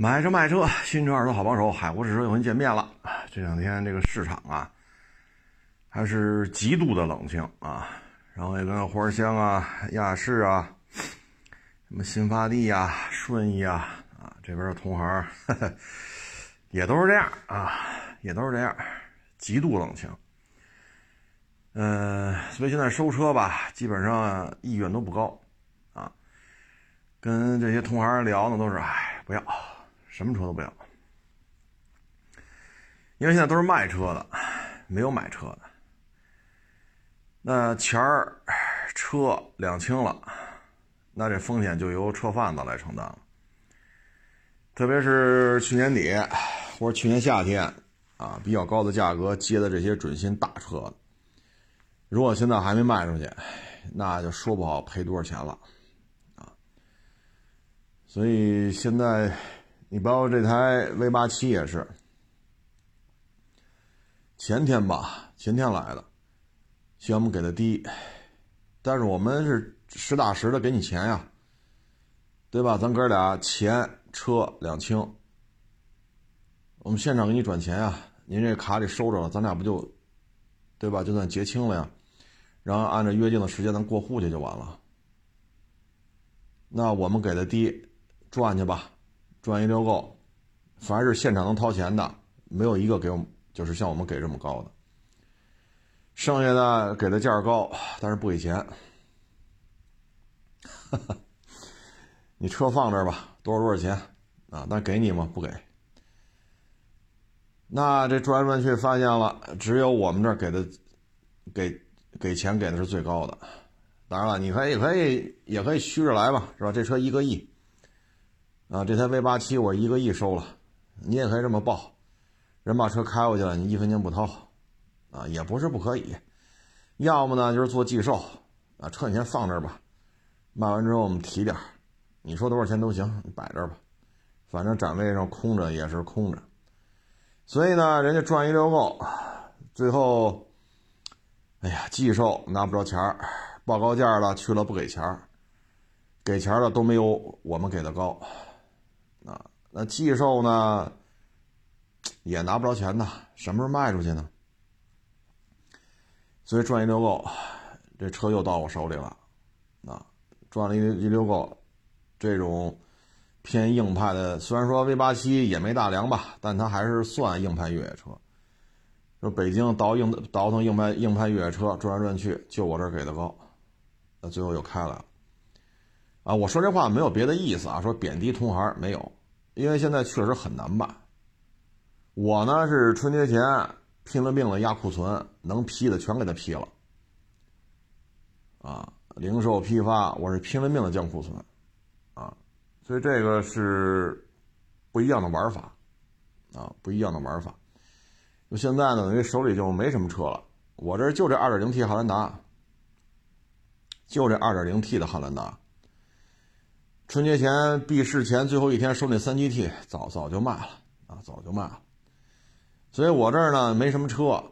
买车卖车，新车二手好帮手，海阔试车又跟见面了。这两天这个市场啊，还是极度的冷清啊。然后也跟花香啊、亚视啊、什么新发地呀、顺义啊啊这边的同行，也都是这样啊，也都是这样，极度冷清。嗯，所以现在收车吧，基本上意愿都不高啊。跟这些同行聊呢，都是哎，不要。什么车都不要，因为现在都是卖车的，没有买车的。那钱儿车两清了，那这风险就由车贩子来承担了。特别是去年底或者去年夏天啊，比较高的价格接的这些准新大车，如果现在还没卖出去，那就说不好赔多少钱了啊。所以现在。你包括这台 V 八七也是，前天吧，前天来的，嫌我们给的低，但是我们是实打实的给你钱呀，对吧？咱哥俩钱车两清，我们现场给你转钱呀，您这卡里收着了，咱俩不就，对吧？就算结清了呀，然后按照约定的时间咱过户去就完了。那我们给的低，赚去吧。赚一溜够，凡是现场能掏钱的，没有一个给我们就是像我们给这么高的。剩下的给的价高，但是不给钱。你车放这儿吧，多少多少钱啊？那给你吗？不给。那这转来转去发现了，只有我们这儿给的，给给钱给的是最高的。当然了，你可以可以也可以虚着来吧，是吧？这车一个亿。啊，这台 V 八七我一个亿收了，你也可以这么报，人把车开过去了，你一分钱不掏，啊，也不是不可以，要么呢就是做寄售，啊，车你先放这儿吧，卖完之后我们提点你说多少钱都行，你摆这儿吧，反正展位上空着也是空着，所以呢，人家赚一溜够，最后，哎呀，寄售拿不着钱儿，报高价了去了不给钱儿，给钱的都没有我们给的高。啊，那寄售呢，也拿不着钱呢，什么时候卖出去呢？所以赚一溜够，这车又到我手里了，啊，赚了一一溜够，这种偏硬派的，虽然说 V 八七也没大梁吧，但它还是算硬派越野车。说北京倒硬倒腾硬派硬派越野车，转来转去就我这儿给的高，那最后又开了。啊，我说这话没有别的意思啊，说贬低同行没有，因为现在确实很难办。我呢是春节前拼了命的压库存，能批的全给他批了。啊，零售批发我是拼了命的降库存，啊，所以这个是不一样的玩法，啊，不一样的玩法。就现在呢，因为手里就没什么车了，我这就这 2.0T 汉兰达，就这 2.0T 的汉兰达。春节前闭市前最后一天收那三 GT，早早就卖了啊，早就卖了。所以我这儿呢没什么车，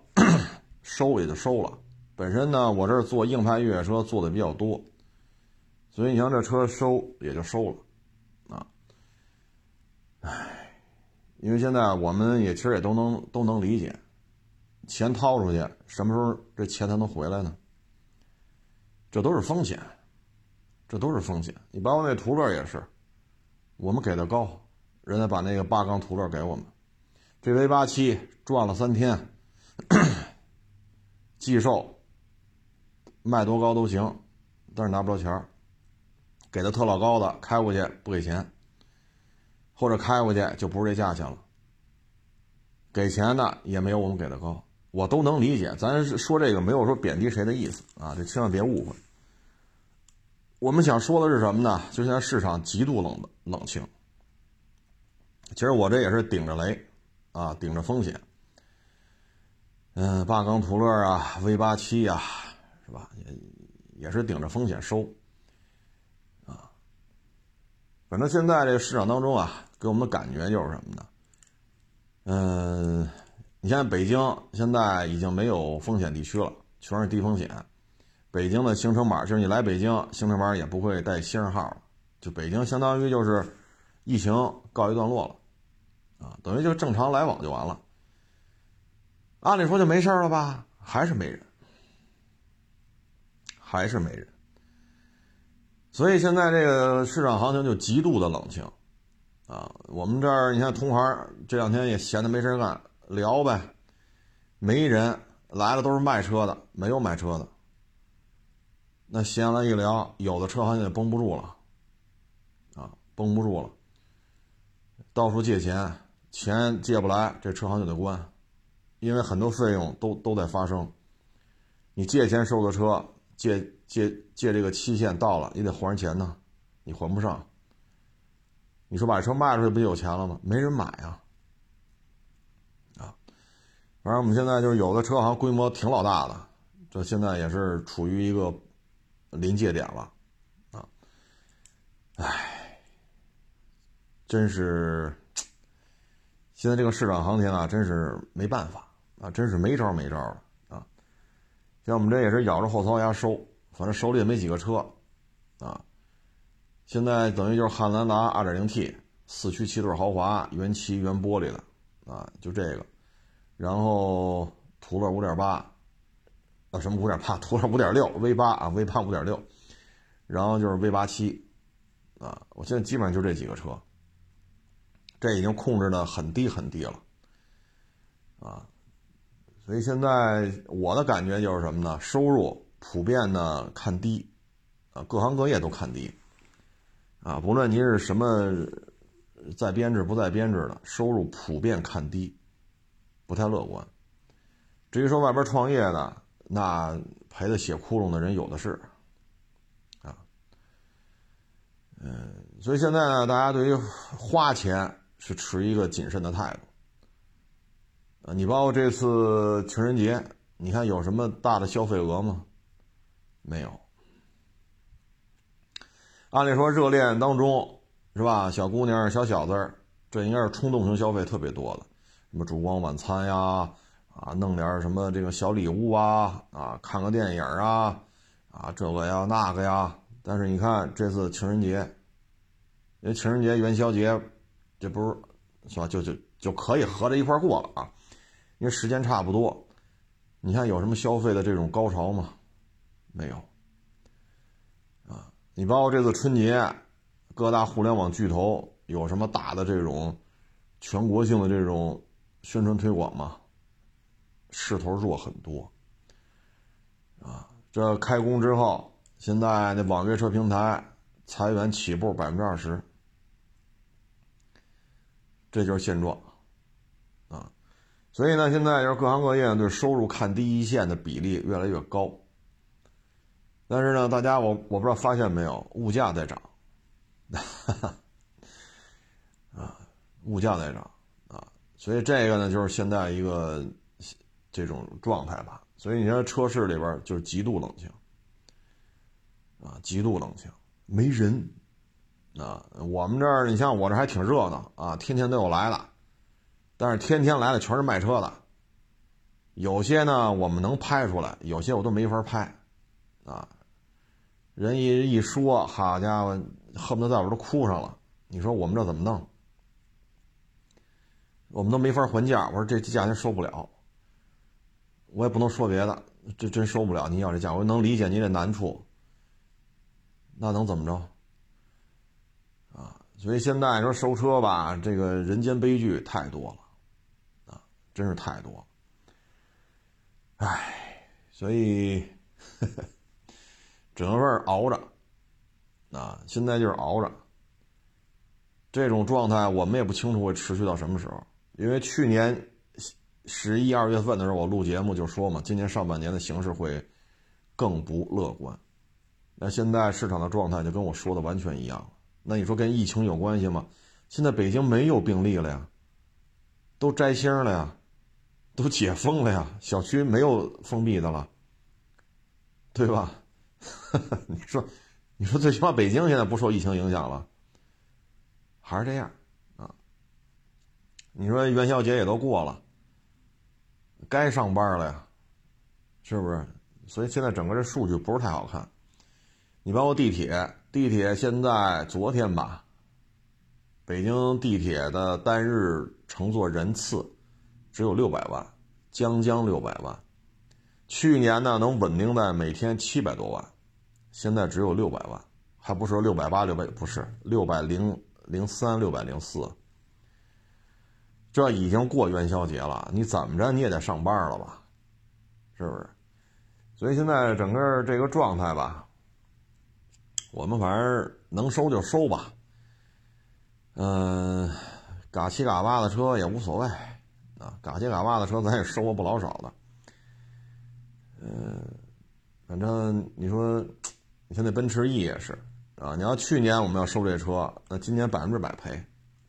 收也就收了。本身呢我这儿做硬派越野车做的比较多，所以你像这车收也就收了啊。唉，因为现在我们也其实也都能都能理解，钱掏出去，什么时候这钱才能回来呢？这都是风险。这都是风险，你包括那途乐也是，我们给的高，人家把那个八缸途乐给我们，这 V 八七转了三天，寄售卖多高都行，但是拿不着钱给的特老高的开过去不给钱，或者开过去就不是这价钱了，给钱的也没有我们给的高，我都能理解，咱说这个没有说贬低谁的意思啊，这千万别误会。我们想说的是什么呢？就现在市场极度冷的冷清。其实我这也是顶着雷，啊，顶着风险。嗯，八缸途乐啊，V 八七呀，是吧？也也是顶着风险收。啊，反正现在这个市场当中啊，给我们的感觉就是什么呢？嗯，你像北京现在已经没有风险地区了，全是低风险。北京的行程码就是你来北京，行程码也不会带星号。就北京相当于就是疫情告一段落了，啊，等于就正常来往就完了。按理说就没事了吧？还是没人，还是没人。所以现在这个市场行情就极度的冷清，啊，我们这儿你看同行这两天也闲的没事干，聊呗，没人来了都是卖车的，没有买车的。那闲了一聊，有的车行也绷不住了，啊，绷不住了，到处借钱，钱借不来，这车行就得关，因为很多费用都都在发生。你借钱收的车，借借借这个期限到了，你得还人钱呢，你还不上，你说把车卖出去不就有钱了吗？没人买啊，啊，反正我们现在就是有的车行规模挺老大的，这现在也是处于一个。临界点了，啊，唉，真是，现在这个市场行情啊，真是没办法啊，真是没招没招了啊。像我们这也是咬着后槽牙收，反正手里也没几个车，啊，现在等于就是汉兰达 2.0T 四驱七座豪华，原漆原玻璃的，啊，就这个，然后途乐5.8。什么五点八，途乐五点六，V 八啊，V 八五点六，然后就是 V 八七，啊，我现在基本上就这几个车，这已经控制的很低很低了，啊，所以现在我的感觉就是什么呢？收入普遍的看低，啊，各行各业都看低，啊，不论您是什么在编制不在编制的，收入普遍看低，不太乐观。至于说外边创业的，那赔的血窟窿的人有的是，啊，嗯，所以现在呢，大家对于花钱是持一个谨慎的态度，啊，你包括这次情人节，你看有什么大的消费额吗？没有。按理说热恋当中是吧，小姑娘、小小子，这应该是冲动型消费特别多的，什么烛光晚餐呀。啊，弄点什么这个小礼物啊，啊，看个电影啊，啊，这个呀那个呀。但是你看这次情人节，因为情人节元宵节，这不是是吧？就就就可以合着一块过了啊，因为时间差不多。你看有什么消费的这种高潮吗？没有。啊，你包括这次春节，各大互联网巨头有什么大的这种全国性的这种宣传推广吗？势头弱很多，啊，这开工之后，现在那网约车平台裁员起步百分之二十，这就是现状，啊，所以呢，现在就是各行各业对收入看第一线的比例越来越高，但是呢，大家我我不知道发现没有，物价在涨，啊，物价在涨，啊，所以这个呢，就是现在一个。这种状态吧，所以你说车市里边就是极度冷清，啊，极度冷清，没人，啊，我们这儿你像我这还挺热闹啊，天天都有来的，但是天天来的全是卖车的，有些呢我们能拍出来，有些我都没法拍，啊，人一一说，好家伙，恨不得在我这哭上了，你说我们这怎么弄？我们都没法还价，我说这价钱受不了。我也不能说别的，这真受不了！你要这价，我能理解你这难处，那能怎么着？啊，所以现在说收车吧，这个人间悲剧太多了，啊，真是太多了。唉，所以只能说是熬着，啊，现在就是熬着。这种状态我们也不清楚会持续到什么时候，因为去年。十一二月份的时候，我录节目就说嘛，今年上半年的形势会更不乐观。那现在市场的状态就跟我说的完全一样。那你说跟疫情有关系吗？现在北京没有病例了呀，都摘星了呀，都解封了呀，小区没有封闭的了，对吧？你说，你说最起码北京现在不受疫情影响了，还是这样啊？你说元宵节也都过了。该上班了呀，是不是？所以现在整个这数据不是太好看。你包括地铁，地铁现在昨天吧，北京地铁的单日乘坐人次只有六百万，将将六百万。去年呢，能稳定在每天七百多万，现在只有六百万，还不是六百八、六百，不是六百零零三、六百零四。这已经过元宵节了，你怎么着你也得上班了吧？是不是？所以现在整个这个状态吧，我们反正能收就收吧。嗯，嘎七嘎八的车也无所谓啊，嘎七嘎八的车咱也收过不老少的。嗯，反正你说，你像那奔驰 E 也是啊，你要去年我们要收这车，那今年百分之百赔，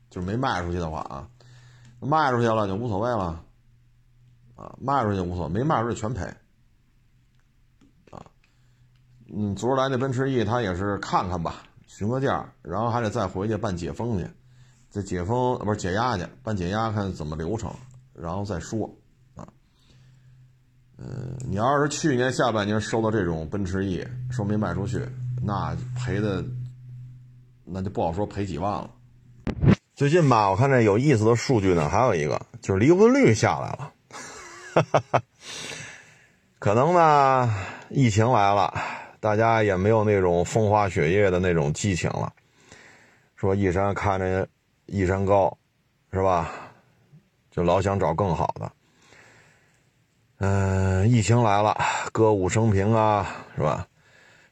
就是没卖出去的话啊。卖出去了就无所谓了，啊，卖出去无所谓，没卖出去全赔，啊，嗯，昨儿来那奔驰 E，他也是看看吧，询个价，然后还得再回去办解封去，这解封不是解压去，办解压看怎么流程，然后再说，啊，嗯，你要是去年下半年收到这种奔驰 E，说没卖出去，那赔的，那就不好说赔几万了。最近吧，我看这有意思的数据呢，还有一个就是离婚率下来了。可能呢，疫情来了，大家也没有那种风花雪月的那种激情了。说一山看着一山高，是吧？就老想找更好的。嗯，疫情来了，歌舞升平啊，是吧？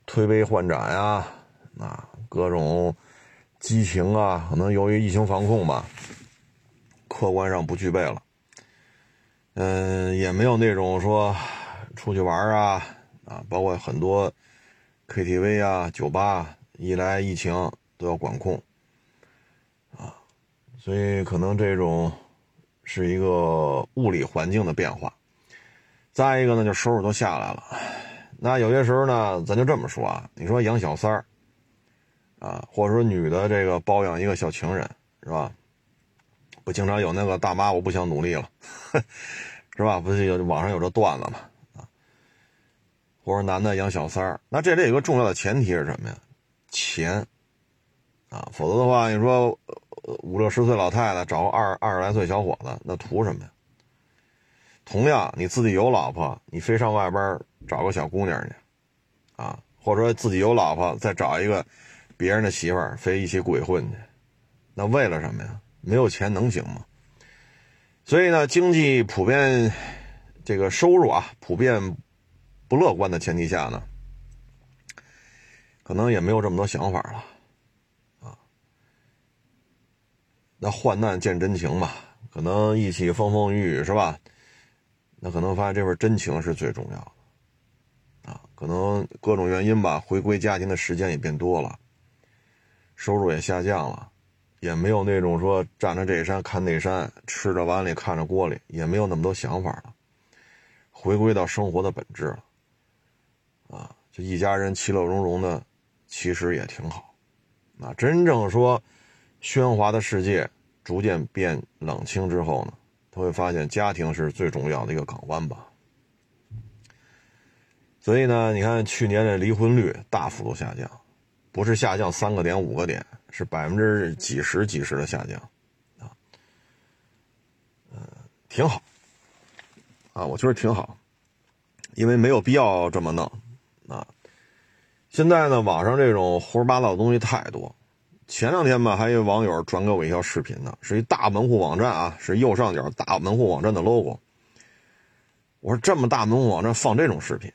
推杯换盏呀，啊，各种。激情啊，可能由于疫情防控吧，客观上不具备了。嗯，也没有那种说出去玩啊啊，包括很多 KTV 啊、酒吧，一来疫情都要管控啊，所以可能这种是一个物理环境的变化。再一个呢，就收入都下来了。那有些时候呢，咱就这么说啊，你说养小三儿。啊，或者说女的这个包养一个小情人是吧？不经常有那个大妈我不想努力了，是吧？不是有网上有这段子吗？啊，或者男的养小三儿，那这里有个重要的前提是什么呀？钱啊，否则的话，你说五六十岁老太太找个二二十来岁小伙子，那图什么呀？同样，你自己有老婆，你非上外边找个小姑娘去，啊，或者说自己有老婆再找一个。别人的媳妇儿非一起鬼混去，那为了什么呀？没有钱能行吗？所以呢，经济普遍这个收入啊普遍不乐观的前提下呢，可能也没有这么多想法了啊。那患难见真情嘛，可能一起风风雨雨是吧？那可能发现这份真情是最重要的啊。可能各种原因吧，回归家庭的时间也变多了。收入也下降了，也没有那种说站着这山看那山，吃着碗里看着锅里，也没有那么多想法了，回归到生活的本质了，啊，就一家人其乐融融的，其实也挺好。啊，真正说喧哗的世界逐渐变冷清之后呢，他会发现家庭是最重要的一个港湾吧。所以呢，你看去年的离婚率大幅度下降。不是下降三个点五个点，是百分之几十几十的下降，啊，嗯，挺好，啊，我觉得挺好，因为没有必要这么弄，啊，现在呢，网上这种胡说八道的东西太多。前两天吧，还有网友转给我一条视频呢，是一大门户网站啊，是右上角大门户网站的 logo。我说这么大门户网站放这种视频，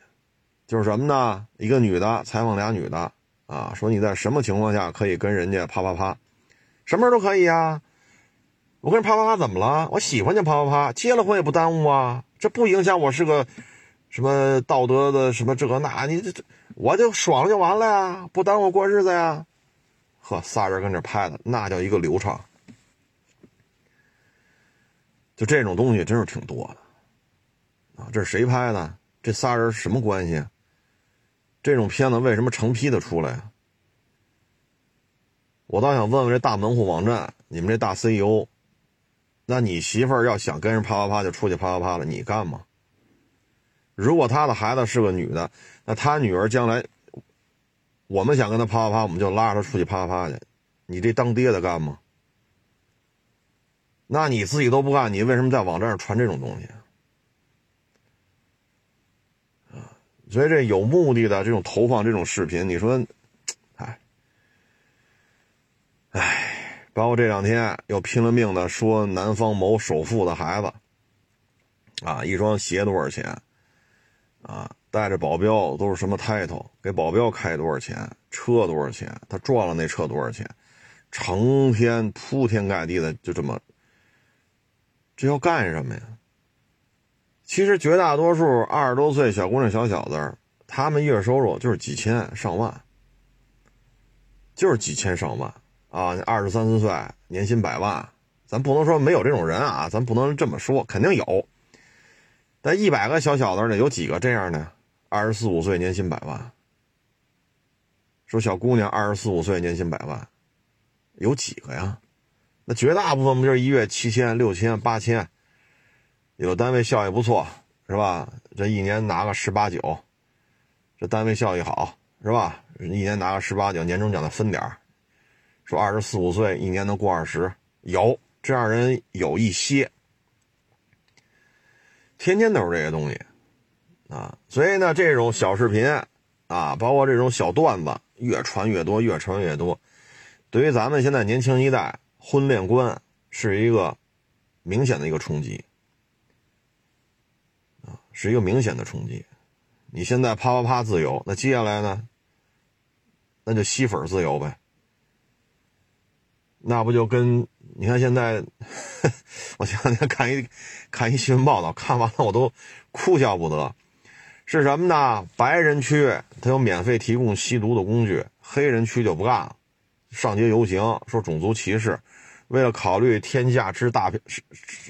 就是什么呢？一个女的采访俩女的。啊，说你在什么情况下可以跟人家啪啪啪，什么时候都可以呀。我跟人啪啪啪怎么了？我喜欢就啪啪啪，结了婚也不耽误啊。这不影响我是个什么道德的什么这个那，你这这我就爽了就完了呀，不耽误过日子呀。呵，仨人跟这拍的，那叫一个流畅。就这种东西真是挺多的啊。这是谁拍的？这仨人什么关系？这种片子为什么成批的出来啊？我倒想问问这大门户网站，你们这大 CEO，那你媳妇儿要想跟人啪啪啪就出去啪啪啪了，你干吗？如果他的孩子是个女的，那他女儿将来，我们想跟他啪啪啪，我们就拉着他出去啪啪啪去，你这当爹的干吗？那你自己都不干，你为什么在网站上传这种东西？所以这有目的的这种投放这种视频，你说，哎，哎，包括这两天又拼了命的说南方某首富的孩子，啊，一双鞋多少钱？啊，带着保镖都是什么 title？给保镖开多少钱？车多少钱？他撞了那车多少钱？成天铺天盖地的就这么，这要干什么呀？其实绝大多数二十多岁小姑娘、小小子，他们月收入就是几千上万，就是几千上万啊！二十三四岁年薪百万，咱不能说没有这种人啊，咱不能这么说，肯定有。但一百个小小子呢，有几个这样的？二十四五岁年薪百万，说小姑娘二十四五岁年薪百万。有几个呀？那绝大部分不就是一月七千、六千、八千？有单位效益不错，是吧？这一年拿个十八九，这单位效益好，是吧？一年拿个十八九，年终奖的分点儿说二十四五岁一年能过二十，有这样人有一些，天天都是这些东西啊。所以呢，这种小视频啊，包括这种小段子，越传越多，越传越多。对于咱们现在年轻一代，婚恋观是一个明显的一个冲击，是一个明显的冲击。你现在啪啪啪自由，那接下来呢？那就吸粉自由呗。那不就跟你看现在，我前两天看一看一新闻报道，看完了我都哭笑不得。是什么呢？白人区他有免费提供吸毒的工具，黑人区就不干了。上街游行说种族歧视，为了考虑天下之大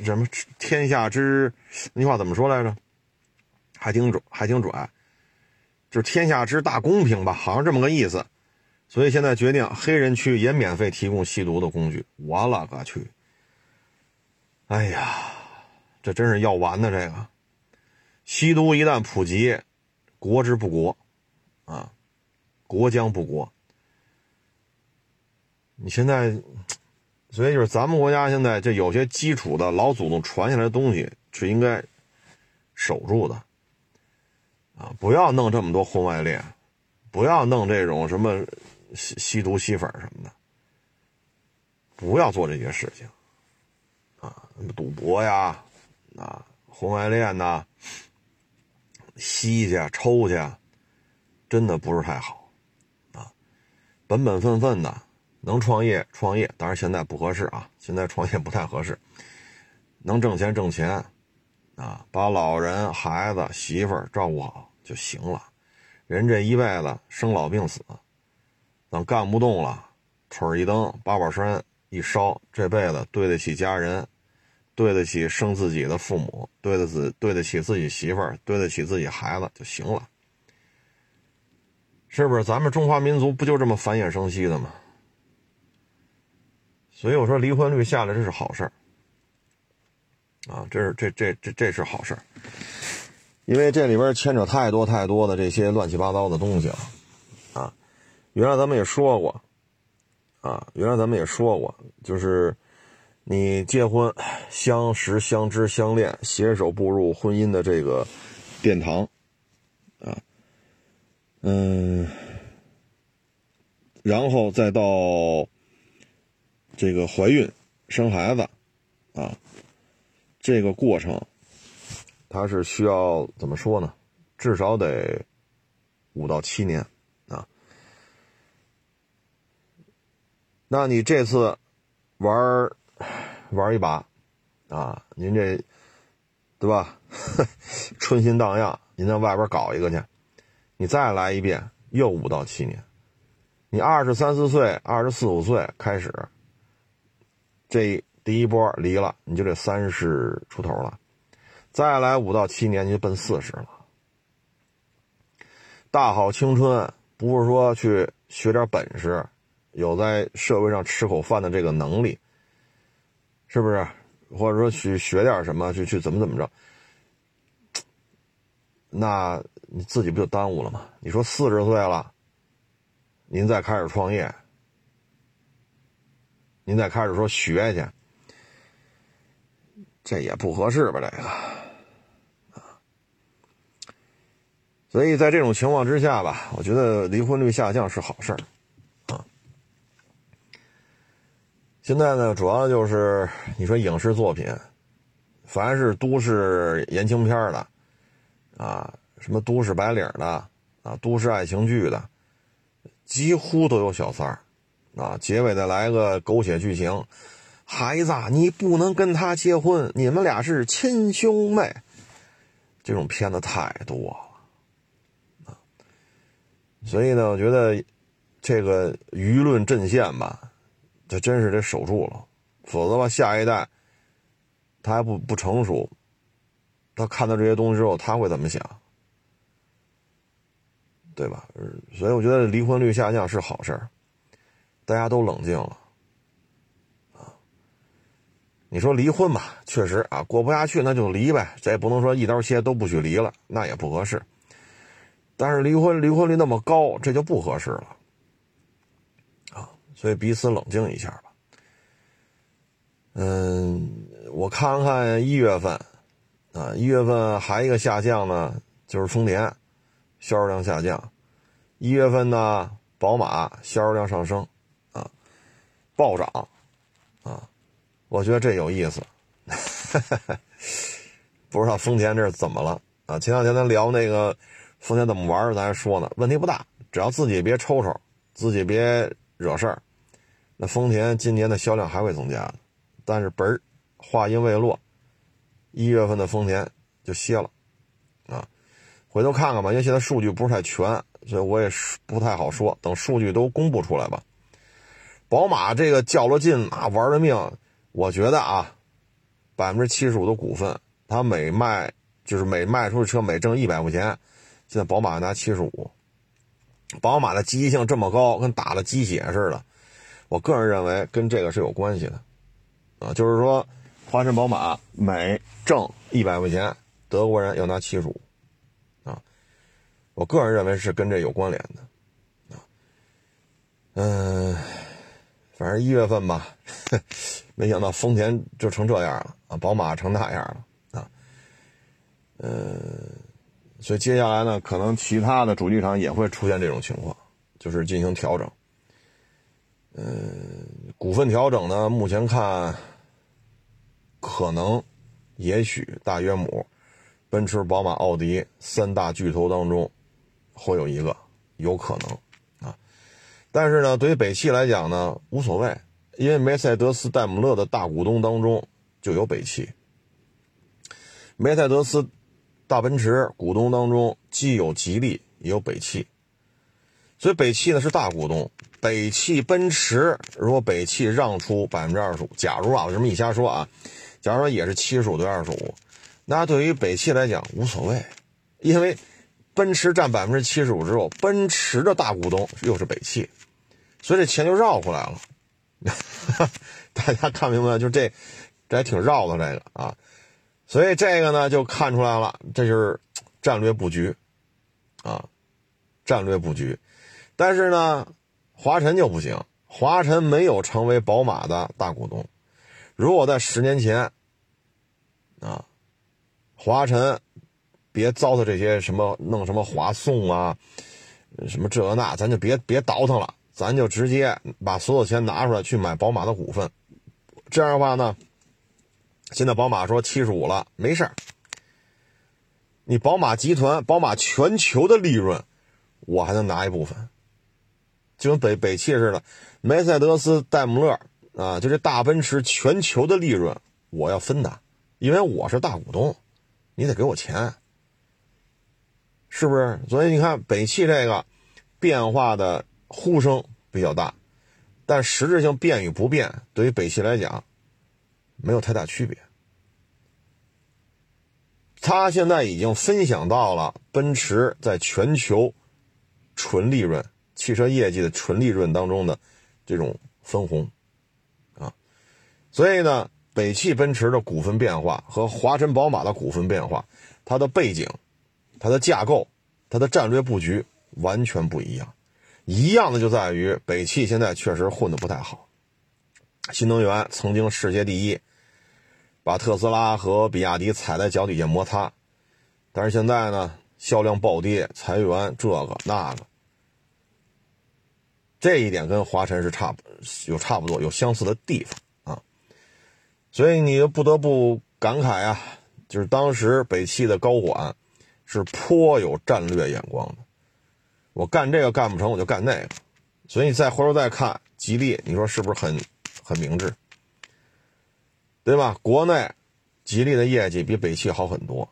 什么天下之那句话怎么说来着？还挺准，还挺准，就是天下之大公平吧，好像这么个意思。所以现在决定黑人区也免费提供吸毒的工具。我勒个去！哎呀，这真是要完的这个。吸毒一旦普及，国之不国啊，国将不国。你现在，所以就是咱们国家现在这有些基础的老祖宗传下来的东西是应该守住的，啊，不要弄这么多婚外恋，不要弄这种什么吸吸毒吸粉什么的，不要做这些事情，啊，赌博呀，啊，婚外恋呐，吸去抽去，真的不是太好，啊，本本分分的。能创业创业，当然现在不合适啊，现在创业不太合适。能挣钱挣钱，啊，把老人、孩子、媳妇照顾好就行了。人这一辈子生老病死，等干不动了，腿一蹬，八宝山一烧，这辈子对得起家人，对得起生自己的父母，对得起对得起自己媳妇儿，对得起自己孩子就行了。是不是？咱们中华民族不就这么繁衍生息的吗？所以我说离婚率下来这是好事儿，啊，这是这这这这是好事儿，因为这里边牵扯太多太多的这些乱七八糟的东西了，啊，原来咱们也说过，啊，原来咱们也说过，就是你结婚、相识、相知、相恋，携手步入婚姻的这个殿堂，啊，嗯，然后再到。这个怀孕、生孩子，啊，这个过程，它是需要怎么说呢？至少得五到七年啊。那你这次玩玩一把啊，您这对吧？春心荡漾，您在外边搞一个去，你再来一遍，又五到七年。你二十三四岁、二十四五岁开始。这第一波离了，你就这三十出头了，再来五到七年，就奔四十了。大好青春不是说去学点本事，有在社会上吃口饭的这个能力，是不是？或者说去学点什么，去去怎么怎么着？那你自己不就耽误了吗？你说四十岁了，您再开始创业。您再开始说学去，这也不合适吧？这个啊，所以在这种情况之下吧，我觉得离婚率下降是好事儿啊。现在呢，主要就是你说影视作品，凡是都市言情片的啊，什么都市白领的啊，都市爱情剧的，几乎都有小三儿啊，结尾再来个狗血剧情。孩子，你不能跟他结婚，你们俩是亲兄妹。这种片子太多了，所以呢，我觉得这个舆论阵线吧，这真是得守住了，否则吧，下一代他还不不成熟，他看到这些东西之后，他会怎么想？对吧？所以我觉得离婚率下降是好事大家都冷静了。你说离婚吧，确实啊，过不下去那就离呗，这也不能说一刀切都不许离了，那也不合适。但是离婚离婚率那么高，这就不合适了啊，所以彼此冷静一下吧。嗯，我看看一月份啊，一月份还一个下降呢，就是丰田销售量下降。一月份呢，宝马销售量上升啊，暴涨。我觉得这有意思，不知道丰田这是怎么了啊？前两天咱聊那个丰田怎么玩，咱还说呢，问题不大，只要自己别抽抽，自己别惹事儿，那丰田今年的销量还会增加的。但是，本儿话音未落，一月份的丰田就歇了啊！回头看看吧，因为现在数据不是太全，所以我也不太好说。等数据都公布出来吧。宝马这个较了劲啊，玩了命。我觉得啊，百分之七十五的股份，他每卖就是每卖出的车每挣一百块钱，现在宝马拿七十五，宝马的积极性这么高，跟打了鸡血似的。我个人认为跟这个是有关系的，啊，就是说华晨宝马每挣一百块钱，德国人要拿七十五，啊，我个人认为是跟这有关联的，啊，嗯。反正一月份吧，没想到丰田就成这样了啊，宝马成那样了啊，呃，所以接下来呢，可能其他的主机厂也会出现这种情况，就是进行调整。嗯，股份调整呢，目前看，可能，也许大约母，奔驰、宝马、奥迪三大巨头当中，会有一个，有可能。但是呢，对于北汽来讲呢，无所谓，因为梅赛德斯戴姆勒的大股东当中就有北汽。梅赛德斯大奔驰股东当中既有吉利也有北汽，所以北汽呢是大股东。北汽奔驰如果北汽让出百分之二十五，假如啊，我这么一瞎说啊，假如说也是七十五对二十五，那对于北汽来讲无所谓，因为奔驰占百分之七十五之后，奔驰的大股东又是北汽。所以这钱就绕回来了，大家看明白就这，这还挺绕的这个啊，所以这个呢就看出来了，这就是战略布局啊，战略布局。但是呢，华晨就不行，华晨没有成为宝马的大股东。如果在十年前啊，华晨别糟蹋这些什么弄什么华颂啊，什么这那，咱就别别倒腾了。咱就直接把所有钱拿出来去买宝马的股份，这样的话呢，现在宝马说七十五了，没事儿。你宝马集团、宝马全球的利润，我还能拿一部分，就跟北北汽似的，梅赛德斯、戴姆勒啊，就这大奔驰全球的利润，我要分的，因为我是大股东，你得给我钱，是不是？所以你看北汽这个变化的。呼声比较大，但实质性变与不变，对于北汽来讲，没有太大区别。他现在已经分享到了奔驰在全球纯利润、汽车业绩的纯利润当中的这种分红，啊，所以呢，北汽奔驰的股份变化和华晨宝马的股份变化，它的背景、它的架构、它的战略布局完全不一样。一样的就在于北汽现在确实混得不太好。新能源曾经世界第一，把特斯拉和比亚迪踩在脚底下摩擦。但是现在呢，销量暴跌，裁员，这个那个，这一点跟华晨是差不有差不多，有相似的地方啊。所以你不得不感慨啊，就是当时北汽的高管是颇有战略眼光的。我干这个干不成，我就干那个。所以你再回头再看吉利，你说是不是很很明智？对吧？国内吉利的业绩比北汽好很多，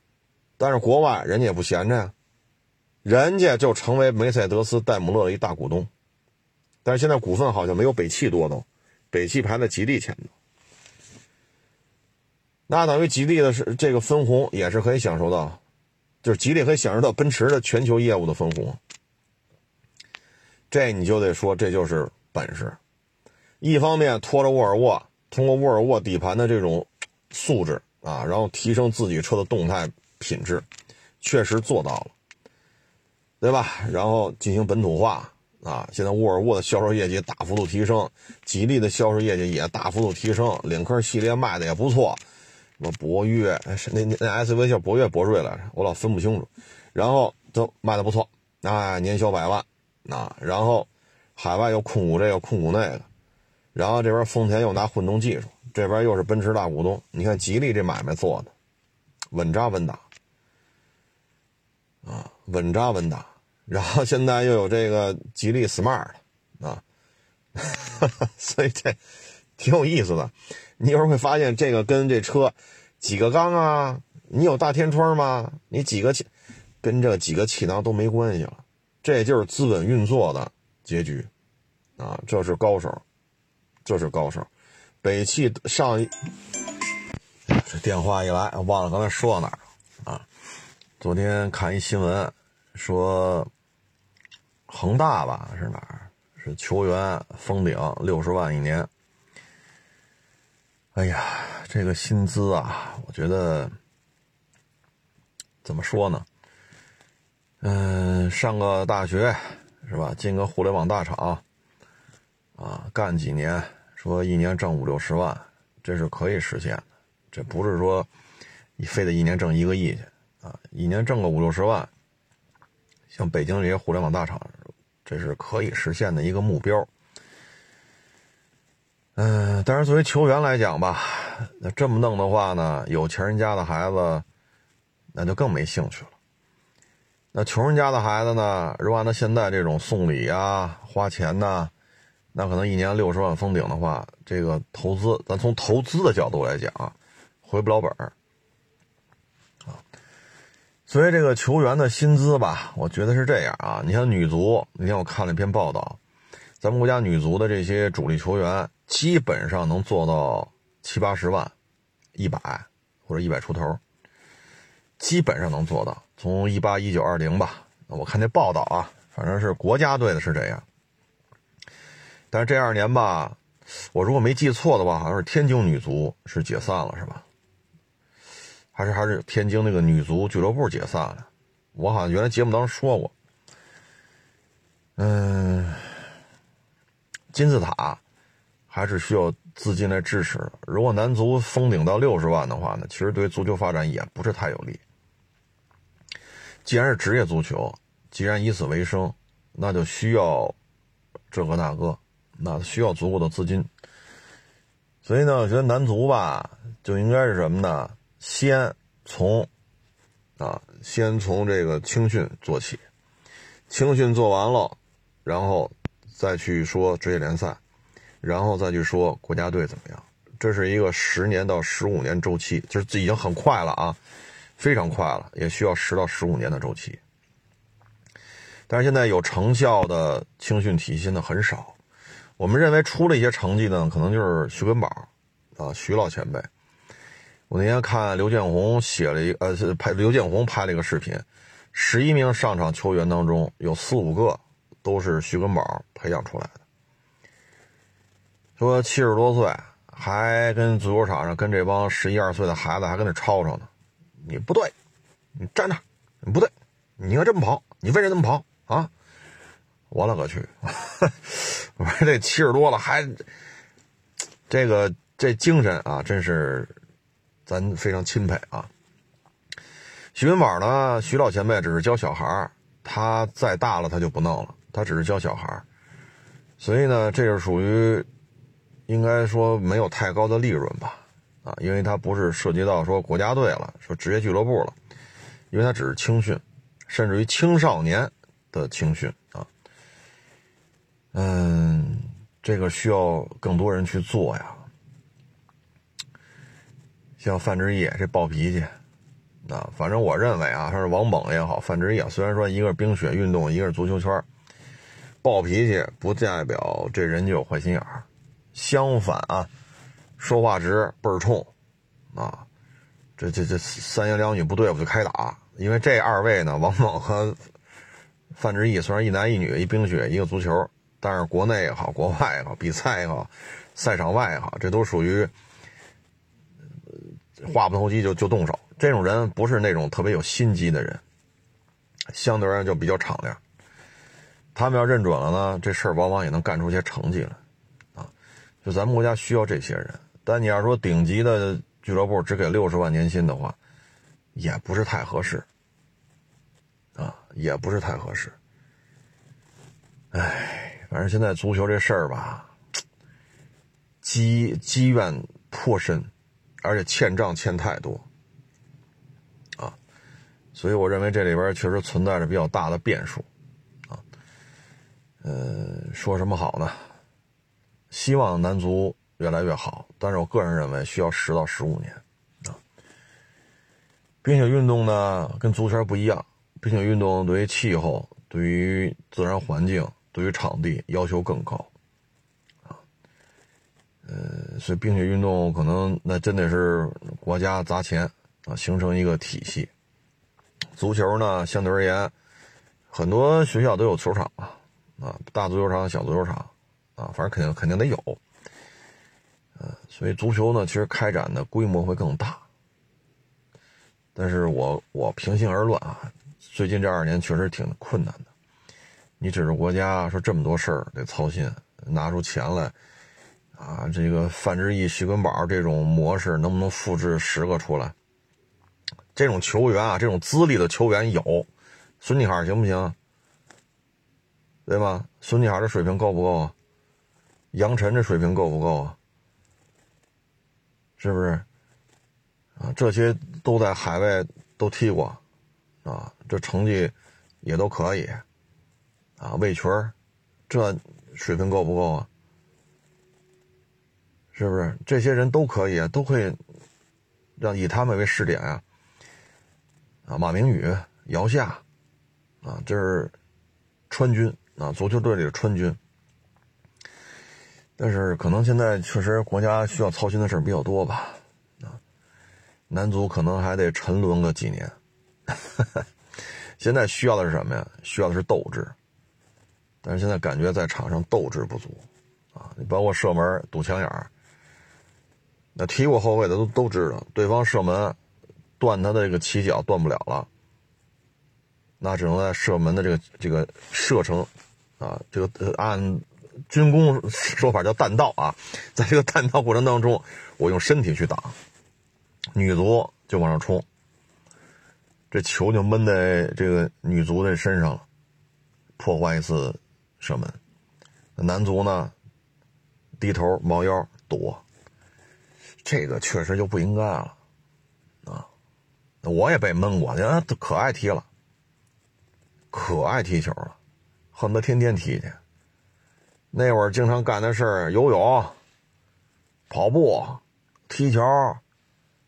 但是国外人家也不闲着呀，人家就成为梅赛德斯、戴姆勒的一大股东。但是现在股份好像没有北汽多都，北汽排在吉利前头。那等于吉利的是这个分红也是可以享受到，就是吉利可以享受到奔驰的全球业务的分红。这你就得说，这就是本事。一方面拖着沃尔沃，通过沃尔沃底盘的这种素质啊，然后提升自己车的动态品质，确实做到了，对吧？然后进行本土化啊，现在沃尔沃的销售业绩大幅度提升，吉利的销售业绩也大幅度提升，领克系列卖的也不错。什么博越，那那那 SUV 叫博越、博瑞来着，我老分不清楚。然后都卖的不错，啊，年销百万。啊，然后海外又控股这个控股那个，然后这边丰田又拿混动技术，这边又是奔驰大股东。你看吉利这买卖做的稳扎稳打啊，稳扎稳打。然后现在又有这个吉利 Smart 啊，所以这挺有意思的。你有时候会发现，这个跟这车几个缸啊，你有大天窗吗？你几个气，跟这几个气囊都没关系了。这就是资本运作的结局，啊，这是高手，这是高手。北汽上一这电话一来，忘了刚才说到哪儿了啊？昨天看一新闻，说恒大吧是哪儿？是球员封顶六十万一年。哎呀，这个薪资啊，我觉得怎么说呢？嗯，上个大学是吧？进个互联网大厂，啊，干几年，说一年挣五六十万，这是可以实现的。这不是说你非得一年挣一个亿去啊，一年挣个五六十万，像北京这些互联网大厂，这是可以实现的一个目标。嗯，但是作为球员来讲吧，那这么弄的话呢，有钱人家的孩子，那就更没兴趣了。那穷人家的孩子呢？如果按照现在这种送礼啊、花钱呐，那可能一年六十万封顶的话，这个投资，咱从投资的角度来讲，回不了本儿啊。所以这个球员的薪资吧，我觉得是这样啊。你像女足，那天我看了一篇报道，咱们国家女足的这些主力球员，基本上能做到七八十万、一百或者一百出头。基本上能做到，从一八一九二零吧，我看那报道啊，反正是国家队的是这样。但是这二年吧，我如果没记错的话，好像是天津女足是解散了，是吧？还是还是天津那个女足俱乐部解散了？我好像原来节目当中说过。嗯，金字塔还是需要资金来支持。如果男足封顶到六十万的话呢，其实对足球发展也不是太有利。既然是职业足球，既然以此为生，那就需要这个那个，那需要足够的资金。所以呢，我觉得男足吧，就应该是什么呢？先从啊，先从这个青训做起，青训做完了，然后再去说职业联赛，然后再去说国家队怎么样。这是一个十年到十五年周期，就是已经很快了啊。非常快了，也需要十到十五年的周期。但是现在有成效的青训体系呢很少。我们认为出了一些成绩呢，可能就是徐根宝啊，徐老前辈。我那天看刘建宏写了一呃拍刘建宏拍了一个视频，十一名上场球员当中有四五个都是徐根宝培养出来的。说七十多岁还跟足球场上跟这帮十一二岁的孩子还跟那吵吵呢。你不对，你站那，你不对，你应该这么跑，你为什么这么跑啊？我勒个去！我说这七十多了还这个这精神啊，真是咱非常钦佩啊。徐根宝呢，徐老前辈只是教小孩他再大了他就不弄了，他只是教小孩所以呢，这是属于应该说没有太高的利润吧，啊，因为他不是涉及到说国家队了，说职业俱乐部了，因为他只是青训，甚至于青少年的青训啊，嗯，这个需要更多人去做呀。像范志毅这暴脾气，啊，反正我认为啊，他是王猛也好，范志毅虽然说一个是冰雪运动，一个是足球圈暴脾气不代表这人就有坏心眼儿，相反啊，说话直倍儿冲，啊，这这这三言两语不对我就开打，因为这二位呢，王猛和范志毅虽然一男一女，一冰雪一个足球，但是国内也好，国外也好，比赛也好，赛场外也好，这都属于。话不投机就就动手，这种人不是那种特别有心机的人，相对而言就比较敞亮。他们要认准了呢，这事儿往往也能干出些成绩来，啊，就咱们国家需要这些人。但你要说顶级的俱乐部只给六十万年薪的话，也不是太合适，啊，也不是太合适。哎，反正现在足球这事儿吧，积积怨颇深。而且欠账欠太多，啊，所以我认为这里边确实存在着比较大的变数，啊，呃，说什么好呢？希望男足越来越好，但是我个人认为需要十到十五年，啊，冰雪运动呢跟足球不一样，冰雪运动对于气候、对于自然环境、对于场地要求更高啊。呃，所以冰雪运动可能那真得是国家砸钱啊，形成一个体系。足球呢，相对而言，很多学校都有球场啊，啊，大足球场、小足球场啊，反正肯定肯定得有。呃，所以足球呢，其实开展的规模会更大。但是我我平心而论啊，最近这二年确实挺困难的。你指着国家说这么多事儿得操心，拿出钱来。啊，这个范志毅、徐根宝这种模式能不能复制十个出来？这种球员啊，这种资历的球员有，孙继海行不行？对吧？孙继海的水平够不够啊？杨晨这水平够不够啊？是不是？啊，这些都在海外都踢过，啊，这成绩也都可以，啊，魏群这水平够不够啊？是不是这些人都可以啊？都会让以他们为试点啊！啊，马明宇、姚夏啊，这是川军啊，足球队里的川军。但是可能现在确实国家需要操心的事比较多吧？啊，男足可能还得沉沦个几年。现在需要的是什么呀？需要的是斗志。但是现在感觉在场上斗志不足啊！你包括射门堵墙眼儿。那踢过后卫的都都知道，对方射门断他的这个起脚断不了了，那只能在射门的这个这个射程啊，这个按军工说法叫弹道啊，在这个弹道过程当中，我用身体去挡，女足就往上冲，这球就闷在这个女足的身上了，破坏一次射门，男足呢低头猫腰躲。这个确实就不应该了，啊，我也被闷过，人家可爱踢了，可爱踢球了，恨不得天天踢去。那会儿经常干的事儿，游泳、跑步、踢球、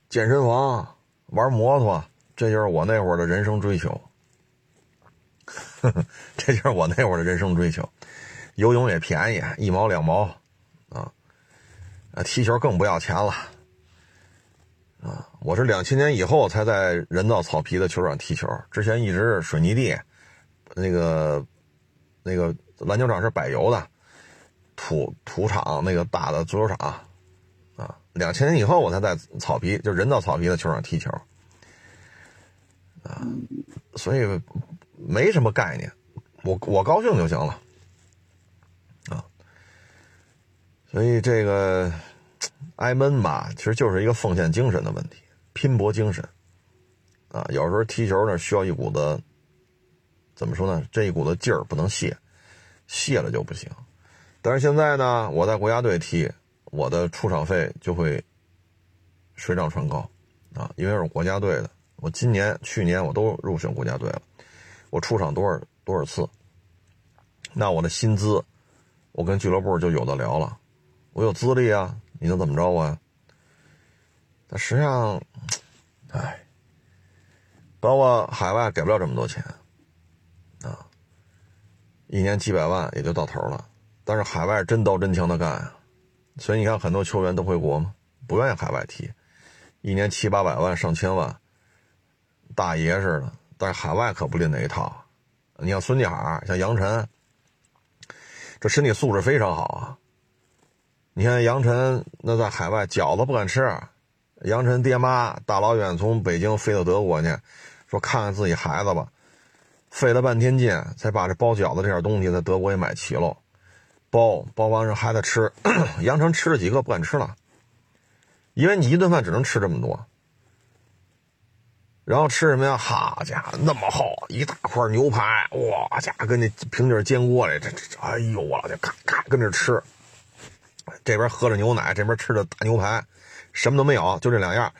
健身房、玩摩托，这就是我那会儿的人生追求。这就是我那会儿的人生追求。游泳也便宜，一毛两毛。啊，踢球更不要钱了，啊，我是两千年以后才在人造草皮的球场踢球，之前一直是水泥地，那个那个篮球场是柏油的，土土场那个大的足球场，啊，两千年以后我才在草皮，就人造草皮的球场踢球，啊，所以没什么概念，我我高兴就行了。啊所以这个挨闷吧，其实就是一个奉献精神的问题拼搏精神啊。有时候踢球呢需要一股子，怎么说呢？这一股子劲儿不能泄，泄了就不行。但是现在呢，我在国家队踢，我的出场费就会水涨船高啊，因为是国家队的。我今年、去年我都入选国家队了，我出场多少多少次，那我的薪资，我跟俱乐部就有的聊了。我有资历啊，你能怎么着我呀？但实际上，哎，包括海外给不了这么多钱啊，一年几百万也就到头了。但是海外真刀真枪的干，所以你看很多球员都回国嘛，不愿意海外踢，一年七八百万上千万，大爷似的。但是海外可不拎那一套，你像孙继海，像杨晨，这身体素质非常好啊。你看杨晨那在海外饺子不敢吃，杨晨爹妈大老远从北京飞到德国去，说看看自己孩子吧，费了半天劲才把这包饺子这点东西在德国也买齐了。包包完让孩子吃，杨成吃了几个不敢吃了，因为你一顿饭只能吃这么多。然后吃什么呀？好家伙，那么厚一大块牛排，哇家伙跟那平底煎锅里，这这哎呦我就咔咔跟着吃。这边喝着牛奶，这边吃着大牛排，什么都没有，就这两样，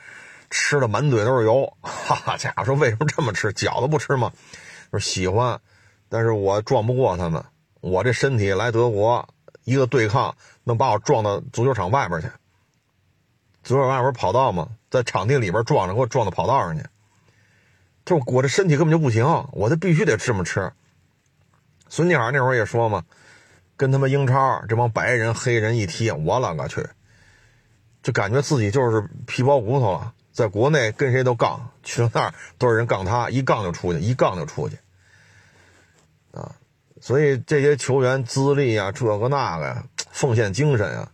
吃的满嘴都是油。哈家伙，说为什么这么吃？饺子不吃吗？说喜欢，但是我撞不过他们。我这身体来德国，一个对抗能把我撞到足球场外边去。足球场外边跑道嘛，在场地里边撞着，给我撞到跑道上去。就我这身体根本就不行，我这必须得这么吃。孙继海那会儿也说嘛，跟他们英超这帮白人黑人一踢，我了个去，就感觉自己就是皮包骨头了。在国内跟谁都杠，去到那儿都是人杠他，一杠就出去，一杠就出去。所以这些球员资历啊，这个那个呀，奉献精神啊，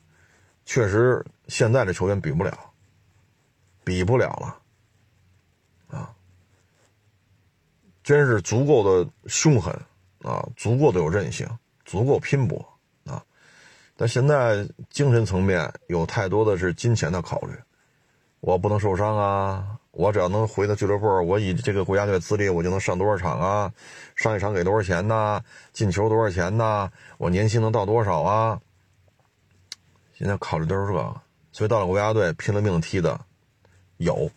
确实现在的球员比不了，比不了了，啊，真是足够的凶狠啊，足够的有韧性，足够拼搏啊。但现在精神层面有太多的是金钱的考虑，我不能受伤啊。我只要能回到俱乐部，我以这个国家队资历，我就能上多少场啊？上一场给多少钱呢？进球多少钱呢？我年薪能到多少啊？现在考虑都是这个，所以到了国家队拼了命踢的有，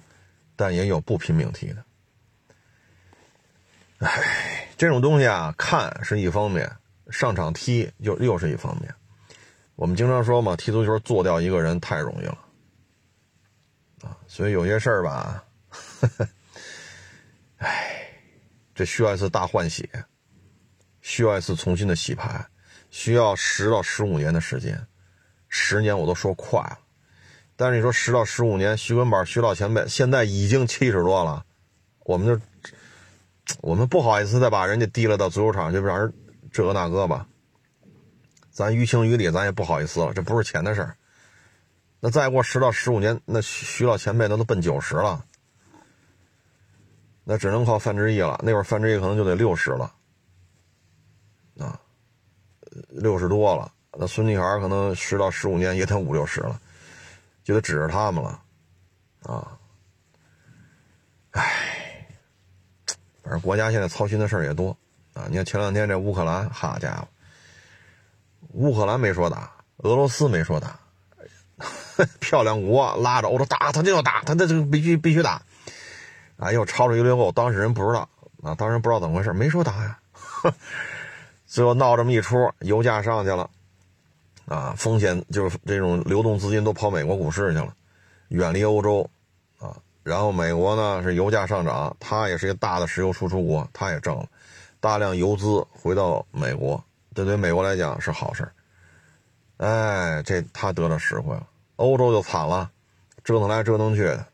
但也有不拼命踢的。唉，这种东西啊，看是一方面，上场踢又又是一方面。我们经常说嘛，踢足球做掉一个人太容易了啊，所以有些事儿吧。呵呵，哎，这需要一次大换血，需要一次重新的洗牌，需要十到十五年的时间。十年我都说快了，但是你说十到十五年，徐根宝、徐老前辈现在已经七十多了，我们就我们不好意思再把人家提了到足球场，就让人这个那个吧。咱于情于理，咱也不好意思了，这不是钱的事儿。那再过十到十五年，那徐老前辈那都奔九十了。那只能靠范志毅了。那会儿范志毅可能就得六十了，啊，六十多了。那孙继海可能十到十五年也得五六十了，就得指着他们了，啊，唉，反正国家现在操心的事儿也多啊。你看前两天这乌克兰，好家伙，乌克兰没说打，俄罗斯没说打，漂亮国拉着欧洲打，他就要打，他这这必须必须打。啊，又抄了一溜够，当事人不知道啊，当事人不知道怎么回事，没说打呀。最后闹这么一出，油价上去了，啊，风险就是这种流动资金都跑美国股市去了，远离欧洲，啊，然后美国呢是油价上涨，它也是一个大的石油输出国，它也挣了大量游资回到美国，这对美国来讲是好事哎，这他得了实惠了，欧洲就惨了，折腾来折腾去的。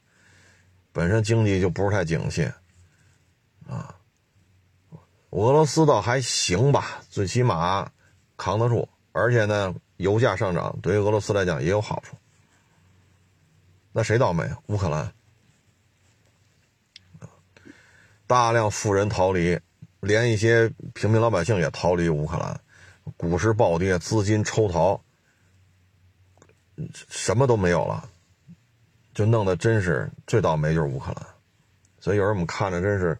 本身经济就不是太景气，啊，俄罗斯倒还行吧，最起码扛得住，而且呢，油价上涨对于俄罗斯来讲也有好处。那谁倒霉？乌克兰，大量富人逃离，连一些平民老百姓也逃离乌克兰，股市暴跌，资金抽逃，什么都没有了。就弄得真是最倒霉就是乌克兰，所以有人我们看着真是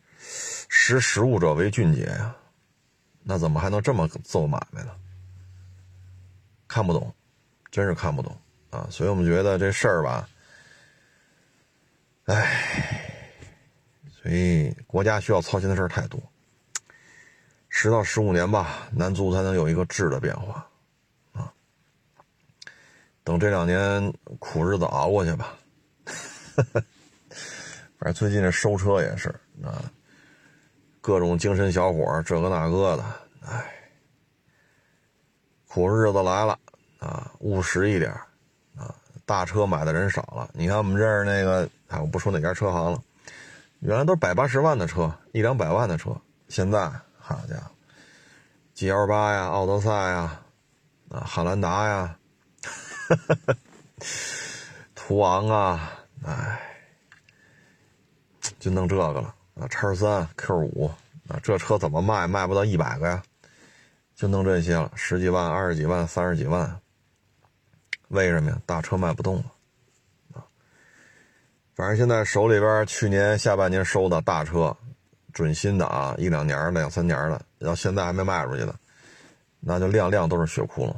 识时务者为俊杰呀，那怎么还能这么做买卖呢？看不懂，真是看不懂啊！所以我们觉得这事儿吧，唉，所以国家需要操心的事儿太多。十到十五年吧，男足才能有一个质的变化，啊，等这两年苦日子熬过去吧。反正最近这收车也是啊，各种精神小伙这个那个的，哎，苦日子来了啊，务实一点啊，大车买的人少了。你看我们这儿那个，哎，我不说哪家车行了，原来都是百八十万的车，一两百万的车，现在好家伙，G L 八呀，奥德赛呀，啊，汉兰达呀，途昂啊。哎，就弄这个了啊！叉三、Q 五啊，这车怎么卖？卖不到一百个呀，就弄这些了，十几万、二十几万、三十几万。为什么呀？大车卖不动了啊！反正现在手里边去年下半年收的大车，准新的啊，一两年、两三年的，要现在还没卖出去的，那就辆辆都是血窟窿，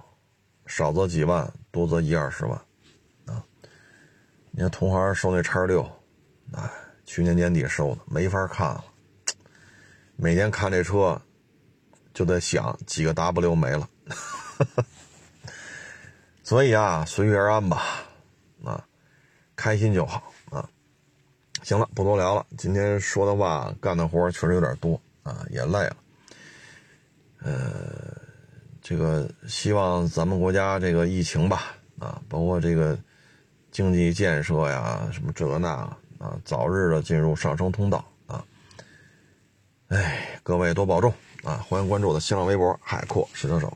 少则几万，多则一二十万。你看同行收那叉六，哎，去年年底收的，没法看了。每天看这车，就得想几个 W 没了。所以啊，随遇而安吧，啊，开心就好啊。行了，不多聊了。今天说的话、干的活确实有点多啊，也累了。呃，这个希望咱们国家这个疫情吧，啊，包括这个。经济建设呀，什么这个那啊，早日的进入上升通道啊！哎，各位多保重啊！欢迎关注我的新浪微博“海阔试车手”。